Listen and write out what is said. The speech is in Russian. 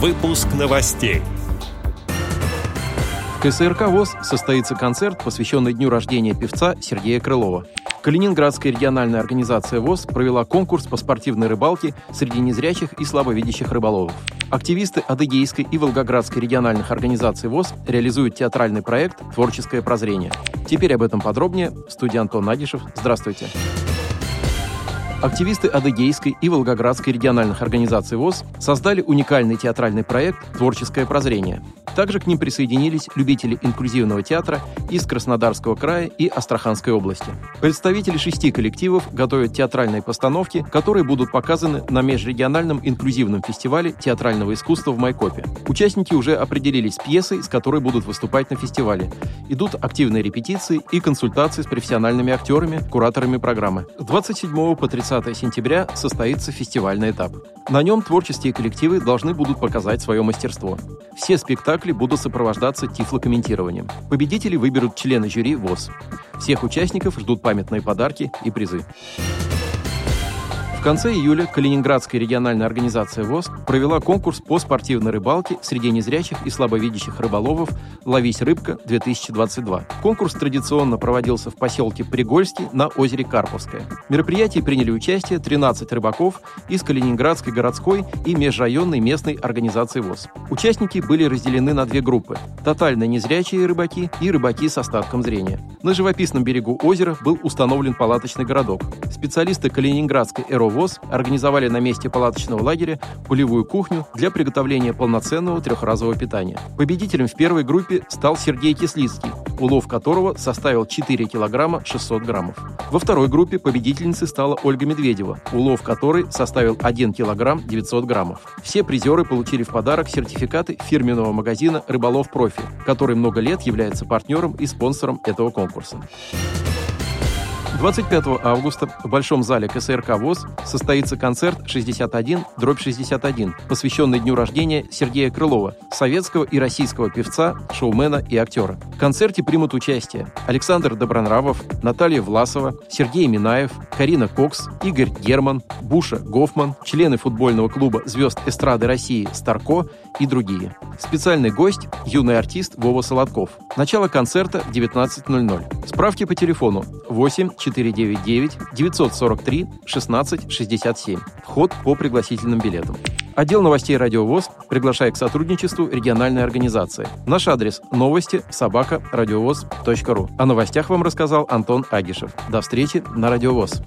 Выпуск новостей. В КСРК ВОЗ состоится концерт, посвященный дню рождения певца Сергея Крылова. Калининградская региональная организация ВОЗ провела конкурс по спортивной рыбалке среди незрячих и слабовидящих рыболовов. Активисты Адыгейской и Волгоградской региональных организаций ВОЗ реализуют театральный проект «Творческое прозрение». Теперь об этом подробнее. В студии Антон Надишев. Здравствуйте. Активисты Адыгейской и Волгоградской региональных организаций ВОЗ создали уникальный театральный проект «Творческое прозрение». Также к ним присоединились любители инклюзивного театра из Краснодарского края и Астраханской области. Представители шести коллективов готовят театральные постановки, которые будут показаны на межрегиональном инклюзивном фестивале театрального искусства в Майкопе. Участники уже определились с пьесой, с которой будут выступать на фестивале. Идут активные репетиции и консультации с профессиональными актерами, кураторами программы. С 27 по 30 сентября состоится фестивальный этап. На нем творческие коллективы должны будут показать свое мастерство. Все спектакли будут сопровождаться тифлокомментированием. Победители выберут члены жюри ВОЗ. Всех участников ждут памятные подарки и призы. Конце июля Калининградская региональная организация ВОЗ провела конкурс по спортивной рыбалке среди незрячих и слабовидящих рыболовов «Ловись рыбка-2022». Конкурс традиционно проводился в поселке Пригольский на озере Карповское. В мероприятии приняли участие 13 рыбаков из Калининградской городской и межрайонной местной организации ВОЗ. Участники были разделены на две группы – тотально незрячие рыбаки и рыбаки с остатком зрения. На живописном берегу озера был установлен палаточный городок. Специалисты Калининградской ЭРО ВОЗ организовали на месте палаточного лагеря полевую кухню для приготовления полноценного трехразового питания. Победителем в первой группе стал Сергей Кислицкий, улов которого составил 4 килограмма 600 граммов. Во второй группе победительницей стала Ольга Медведева, улов которой составил 1 килограмм 900 граммов. Все призеры получили в подарок сертификаты фирменного магазина «Рыболов Профи», который много лет является партнером и спонсором этого конкурса. 25 августа в Большом зале КСРК ВОЗ состоится концерт 61 дробь 61, посвященный дню рождения Сергея Крылова, советского и российского певца, шоумена и актера. В концерте примут участие Александр Добронравов, Наталья Власова, Сергей Минаев, Карина Кокс, Игорь Герман, Буша Гофман, члены футбольного клуба «Звезд эстрады России» Старко и другие. Специальный гость – юный артист Вова Солодков. Начало концерта в 19.00. Справки по телефону 8 499 943 16 67. Вход по пригласительным билетам. Отдел новостей «Радиовоз» приглашает к сотрудничеству региональной организации. Наш адрес – новости собака радиовоз.ру. О новостях вам рассказал Антон Агишев. До встречи на «Радиовоз».